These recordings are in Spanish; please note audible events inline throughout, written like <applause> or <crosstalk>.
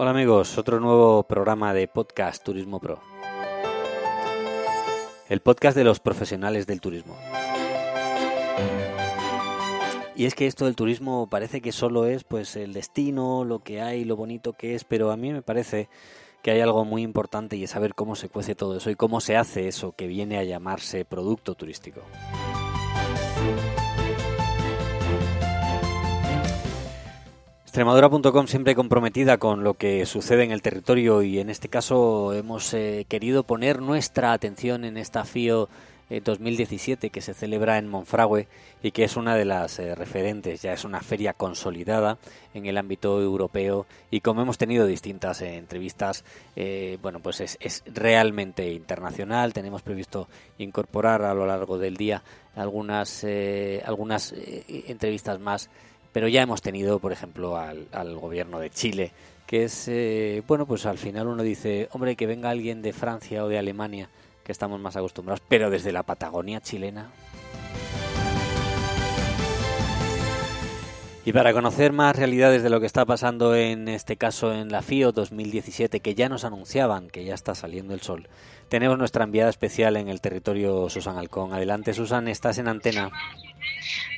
Hola amigos, otro nuevo programa de podcast Turismo Pro. El podcast de los profesionales del turismo. Y es que esto del turismo parece que solo es pues el destino, lo que hay, lo bonito que es, pero a mí me parece que hay algo muy importante y es saber cómo se cuece todo eso y cómo se hace eso que viene a llamarse producto turístico. Extremadura.com siempre comprometida con lo que sucede en el territorio y en este caso hemos eh, querido poner nuestra atención en esta FIO 2017 que se celebra en Monfragüe y que es una de las eh, referentes, ya es una feria consolidada en el ámbito europeo y como hemos tenido distintas eh, entrevistas, bueno, pues es, es, realmente internacional. Tenemos previsto incorporar a lo largo del día algunas, algunas entrevistas más pero ya hemos tenido, por ejemplo, al, gobierno de Chile, que es, eh, bueno, pues al final uno dice, hombre, que venga alguien de Francia o de Alemania, que estamos más acostumbrados, pero desde la Patagonia chilena. Y para conocer más realidades de lo que está pasando en este caso en la FIO 2017, que ya nos anunciaban que ya está saliendo el sol, tenemos nuestra enviada especial en el territorio Susan Alcón. Adelante, Susan, estás en antena.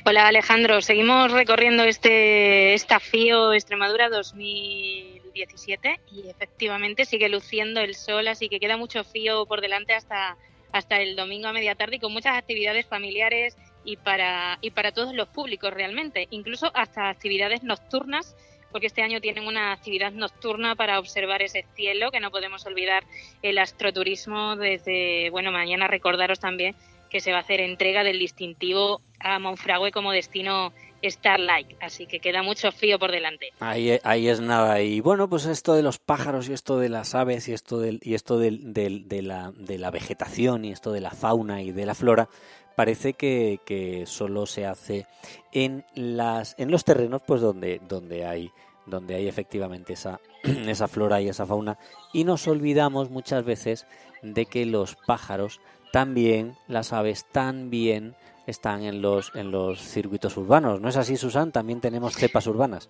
Hola Alejandro, seguimos recorriendo este esta FIO Extremadura 2017 y efectivamente sigue luciendo el sol, así que queda mucho fío por delante hasta hasta el domingo a media tarde y con muchas actividades familiares y para y para todos los públicos realmente, incluso hasta actividades nocturnas porque este año tienen una actividad nocturna para observar ese cielo, que no podemos olvidar el astroturismo desde, bueno, mañana recordaros también que se va a hacer entrega del distintivo a Monfragüe como destino Starlight, así que queda mucho frío por delante. Ahí, ahí es nada. Y bueno, pues esto de los pájaros y esto de las aves y esto, y esto de, la, vegetación y esto de la fauna y de la flora, parece que, solo se hace en, los terrenos pues donde, hay efectivamente <clears throat> esa flora y esa fauna y nos olvidamos muchas veces de que los pájaros también las aves también están en los en los circuitos urbanos. ¿No es así, Susan? También tenemos cepas urbanas.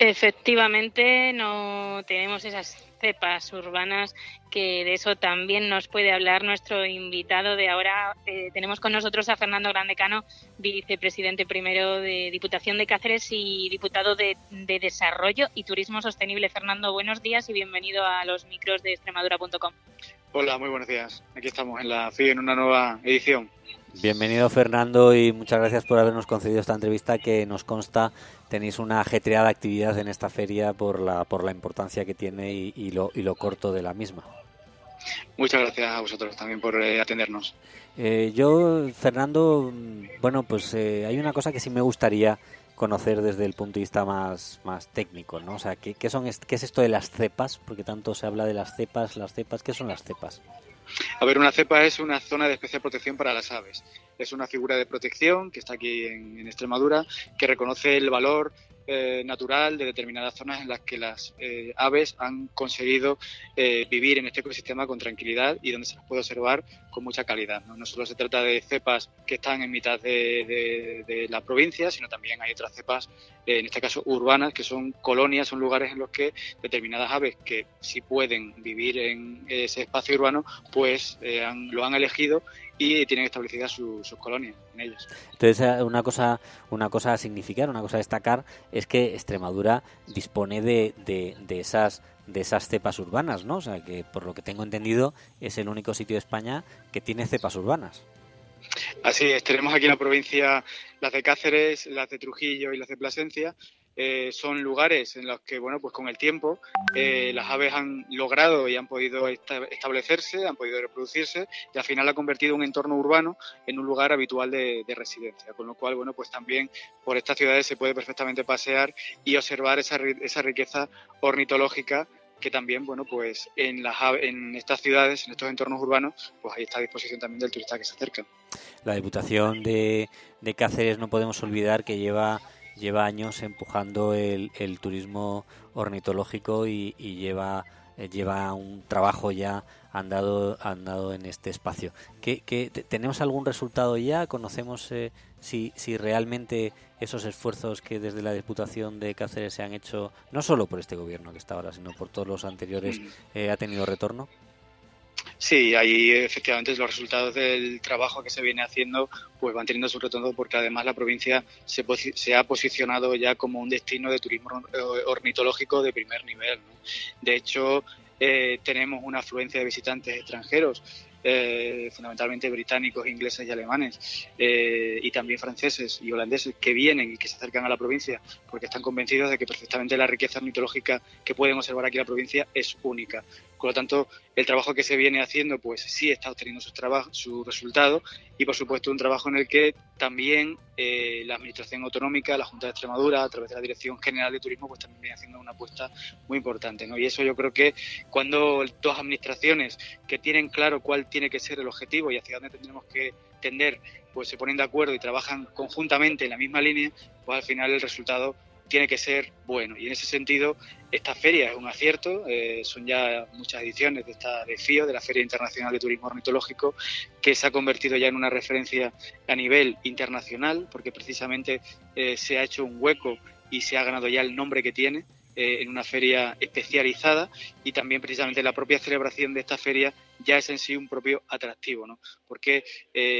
Efectivamente, no tenemos esas cepas urbanas que de eso también nos puede hablar nuestro invitado de ahora. Eh, tenemos con nosotros a Fernando Grandecano, vicepresidente primero de Diputación de Cáceres y diputado de, de Desarrollo y Turismo Sostenible. Fernando, buenos días y bienvenido a los micros de Extremadura.com. Hola, muy buenos días. Aquí estamos en la FI en una nueva edición. Bienvenido Fernando y muchas gracias por habernos concedido esta entrevista que nos consta tenéis una ajetreada actividad en esta feria por la, por la importancia que tiene y, lo, y lo corto de la misma. Muchas gracias a vosotros también por eh, atendernos. Eh, yo, Fernando, bueno, pues eh, hay una cosa que sí me gustaría conocer desde el punto de vista más, más técnico, ¿no? O sea, ¿qué, qué, son, ¿qué es esto de las cepas? Porque tanto se habla de las cepas, las cepas, ¿qué son las cepas? A ver, una cepa es una zona de especial protección para las aves. Es una figura de protección que está aquí en, Extremadura, que reconoce el valor eh, natural de determinadas zonas en las que las eh, aves han conseguido eh, vivir en este ecosistema con tranquilidad y donde se las puede observar con mucha calidad. No, solo se trata de cepas que están en mitad de, la provincia, sino también hay otras cepas, en este caso urbanas, que son colonias, son lugares en los que determinadas aves que sí pueden vivir en ese espacio urbano, pues lo han elegido y tienen establecidas sus colonias en ellos. Entonces, eh, una cosa, una cosa a significar, una cosa a destacar es que Extremadura dispone de, de, esas de esas cepas urbanas, ¿no? O sea, que por lo que tengo entendido es el único sitio de España que tiene cepas urbanas. Así es, tenemos aquí en la provincia las de Cáceres, las de Trujillo y las de Plasencia, eh, son lugares en los que, bueno, pues con el tiempo eh, las aves han logrado y han podido establecerse, han podido reproducirse y al final ha convertido un entorno urbano en un lugar habitual de, residencia. Con lo cual, bueno, pues también por estas ciudades se puede perfectamente pasear y observar esa, esa riqueza ornitológica que también, bueno, pues en, las, en estas ciudades, en estos entornos urbanos, pues ahí está a disposición también del turista que se acerca. La Diputación de, de Cáceres no podemos olvidar que lleva lleva años empujando el, turismo ornitológico y, lleva eh, lleva un trabajo ya andado, andado en este espacio. ¿Qué, tenemos algún resultado ya? ¿Conocemos eh, si, si realmente esos esfuerzos que desde la Diputación de Cáceres se han hecho, no solo por este gobierno que está ahora, sino por todos los anteriores, mm. ha tenido retorno? Sí, ahí efectivamente los resultados del trabajo que se viene haciendo pues van teniendo su retorno porque además la provincia se, se ha posicionado ya como un destino de turismo ornitológico de primer nivel. De hecho, eh, tenemos una afluencia de visitantes extranjeros eh, fundamentalmente británicos, ingleses y alemanes, eh, y también franceses y holandeses que vienen y que se acercan a la provincia porque están convencidos de que perfectamente la riqueza mitológica que pueden observar aquí en la provincia es única. Por lo tanto, el trabajo que se viene haciendo, pues sí está obteniendo sus su resultados y, por supuesto, un trabajo en el que también eh, la Administración Autonómica, la Junta de Extremadura, a través de la Dirección General de Turismo, pues también viene haciendo una apuesta muy importante. Y eso yo creo que cuando dos administraciones que tienen claro cuál tiene que ser el objetivo y hacia dónde tendremos que tender, pues se ponen de acuerdo y trabajan conjuntamente en la misma línea, pues al final el resultado tiene que ser bueno. Y en ese sentido, esta feria es un acierto. Eh, son ya muchas ediciones de esta de FIO, de la Feria Internacional de Turismo Ornitológico, que se ha convertido ya en una referencia a nivel internacional, porque precisamente eh, se ha hecho un hueco y se ha ganado ya el nombre que tiene eh, en una feria especializada y también precisamente la propia celebración de esta feria ya es en sí un propio atractivo, ¿no? porque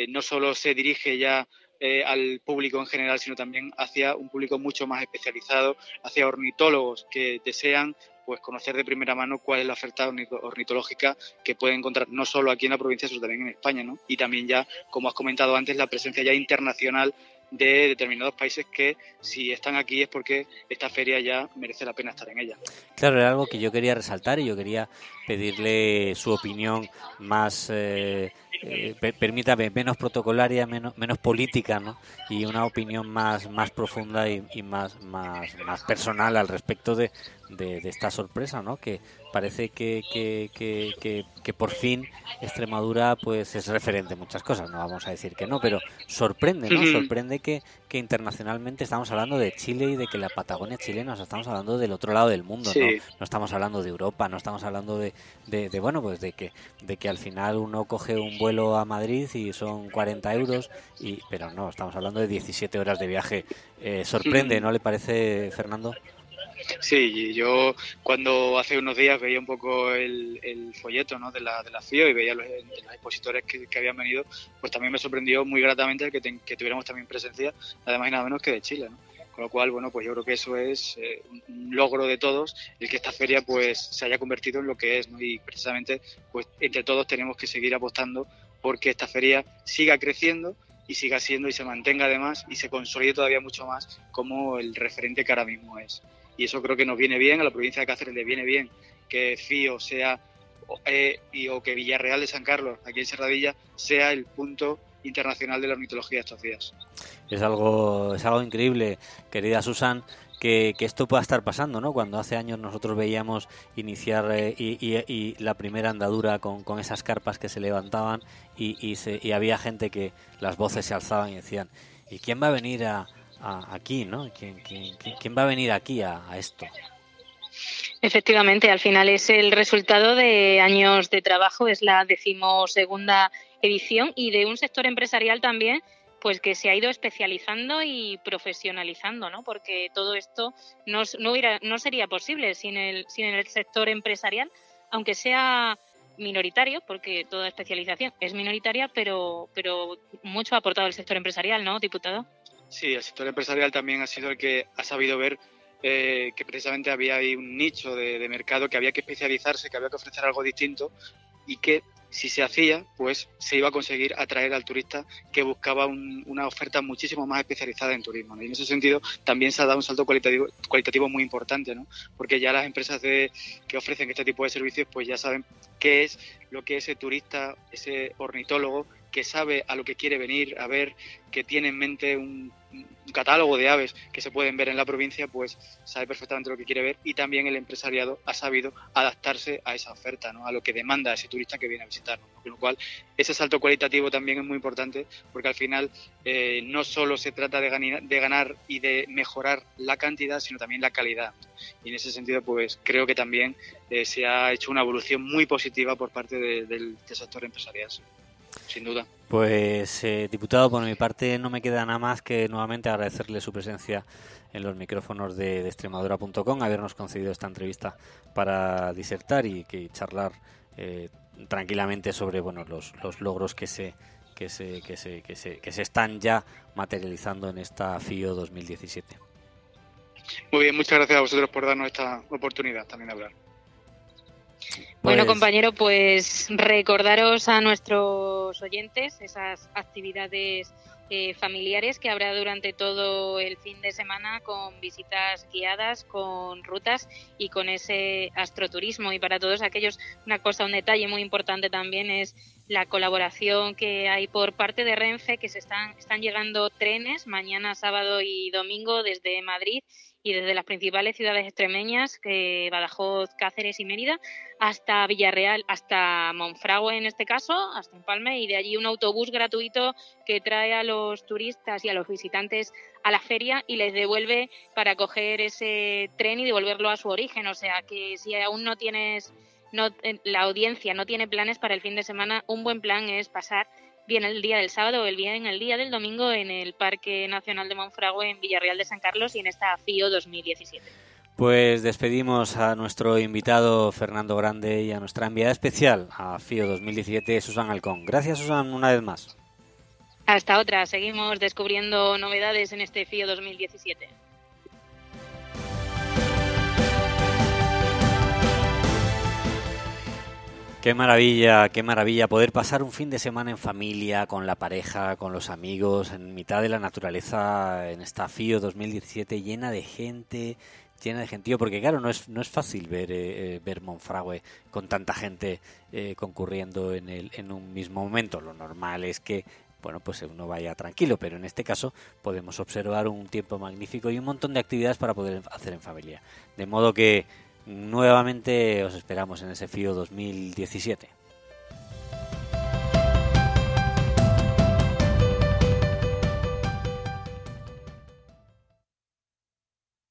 no solo se dirige ya eh, al público en general, sino también hacia un público mucho más especializado, hacia ornitólogos que desean pues conocer de primera mano cuál es la oferta ornitológica que pueden encontrar no solo aquí en la provincia, sino también en España, ¿no? Y también ya, como has comentado antes, la presencia ya internacional de determinados países que si están aquí es porque esta feria ya merece la pena estar en ella. Claro, era algo que yo quería resaltar y yo quería pedirle su opinión más, eh, eh, permítame, menos protocolaria, menos, menos política, ¿no? Y una opinión más, más profunda y, más, más, más personal al respecto de, de, esta sorpresa, ¿no? Que parece que, que, que, que, por fin Extremadura pues es referente en muchas cosas, no vamos a decir que no, pero sorprende, ¿no? Sorprende que, que internacionalmente estamos hablando de Chile y de que la Patagonia chilena, o estamos hablando del otro lado del mundo, ¿no? No estamos hablando de Europa, no estamos hablando de, de, bueno, pues de que, de que al final uno coge un vuelo a Madrid y son 40 euros, y, pero no, estamos hablando de 17 horas de viaje. Eh, sorprende, ¿no le parece, Fernando? Sí, yo cuando hace unos días veía un poco el, folleto ¿no? de, la, de la FIO y veía los, los expositores que, habían venido, pues también me sorprendió muy gratamente que, que tuviéramos también presencia, además y nada menos que de Chile. ¿no? Con lo cual, bueno, pues yo creo que eso es eh, un logro de todos, el que esta feria pues se haya convertido en lo que es, ¿no? Y precisamente, pues entre todos tenemos que seguir apostando porque esta feria siga creciendo y siga siendo y se mantenga además y se consolide todavía mucho más como el referente que ahora mismo es y eso creo que nos viene bien, a la provincia de Cáceres le viene bien que FIO sea eh, y, o que Villarreal de San Carlos, aquí en Serradilla, sea el punto internacional de la ornitología estos días. Es algo, es algo increíble, querida Susan, que, esto pueda estar pasando, ¿no? Cuando hace años nosotros veíamos iniciar eh, y, la primera andadura con, con, esas carpas que se levantaban y, se, y había gente que las voces se alzaban y decían, ¿y quién va a venir a, aquí, ¿no? ¿Quién, quién, va a venir aquí a, esto? Efectivamente, al final es el resultado de años de trabajo, es la decimosegunda edición y de un sector empresarial también pues que se ha ido especializando y profesionalizando, ¿no? Porque todo esto no, no, hubiera, no sería posible sin el, sin el sector empresarial, aunque sea minoritario, porque toda especialización es minoritaria, pero, pero mucho ha aportado el sector empresarial, ¿no, diputado? Sí, el sector empresarial también ha sido el que ha sabido ver eh, que precisamente había ahí un nicho de, mercado que había que especializarse, que había que ofrecer algo distinto y que si se hacía, pues se iba a conseguir atraer al turista que buscaba una oferta muchísimo más especializada en turismo. Y en ese sentido también se ha dado un salto cualitativo, cualitativo muy importante, ¿no? porque ya las empresas de, que ofrecen este tipo de servicios pues ya saben qué es lo que ese turista, ese ornitólogo que sabe a lo que quiere venir, a ver, que tiene en mente un, catálogo de aves que se pueden ver en la provincia, pues sabe perfectamente lo que quiere ver y también el empresariado ha sabido adaptarse a esa oferta, ¿no? a lo que demanda ese turista que viene a visitarnos. Con lo cual, ese salto cualitativo también es muy importante porque al final eh, no solo se trata de, ganar, y de mejorar la cantidad, sino también la calidad. Y en ese sentido, pues creo que también eh, se ha hecho una evolución muy positiva por parte del sector empresarial sin duda. Pues, eh, diputado, por mi parte no me queda nada más que nuevamente agradecerle su presencia en los micrófonos de, de Extremadura.com, habernos concedido esta entrevista para disertar y que charlar eh, tranquilamente sobre bueno los, los logros que se que se, que se, que se, que se están ya materializando en esta FIO 2017. Muy bien, muchas gracias a vosotros por darnos esta oportunidad también de hablar. Bueno, pues compañero, pues recordaros a nuestros oyentes esas actividades eh, familiares que habrá durante todo el fin de semana con visitas guiadas, con rutas y con ese astroturismo. Y para todos aquellos, una cosa, un detalle muy importante también es la colaboración que hay por parte de Renfe, que se están, están llegando trenes mañana, sábado y domingo desde Madrid y desde las principales ciudades extremeñas, que Badajoz, Cáceres y Mérida, hasta Villarreal, hasta Monfragüe en este caso, hasta Empalme, y de allí un autobús gratuito que trae a los turistas y a los visitantes a la feria y les devuelve para coger ese tren y devolverlo a su origen. O sea que si aún no tienes, no, eh, la audiencia no tiene planes para el fin de semana, un buen plan es pasar bien el día del sábado o bien el día del domingo en el Parque Nacional de Monfragüe en Villarreal de San Carlos y en esta FIO 2017. Pues despedimos a nuestro invitado Fernando Grande y a nuestra enviada especial a FIO 2017, Susan Alcón. Gracias, Susan, una vez más. Hasta otra. Seguimos descubriendo novedades en este FIO 2017. Qué maravilla, qué maravilla poder pasar un fin de semana en familia, con la pareja, con los amigos, en mitad de la naturaleza, en esta FIO 2017 llena de gente, llena de gentío, porque claro, no es, no es fácil ver, eh, eh, ver Monfragüe con tanta gente eh, concurriendo en, el, en un mismo momento. Lo normal es que bueno, pues uno vaya tranquilo, pero en este caso podemos observar un tiempo magnífico y un montón de actividades para poder hacer en familia. De modo que Nuevamente os esperamos en ese FIO 2017.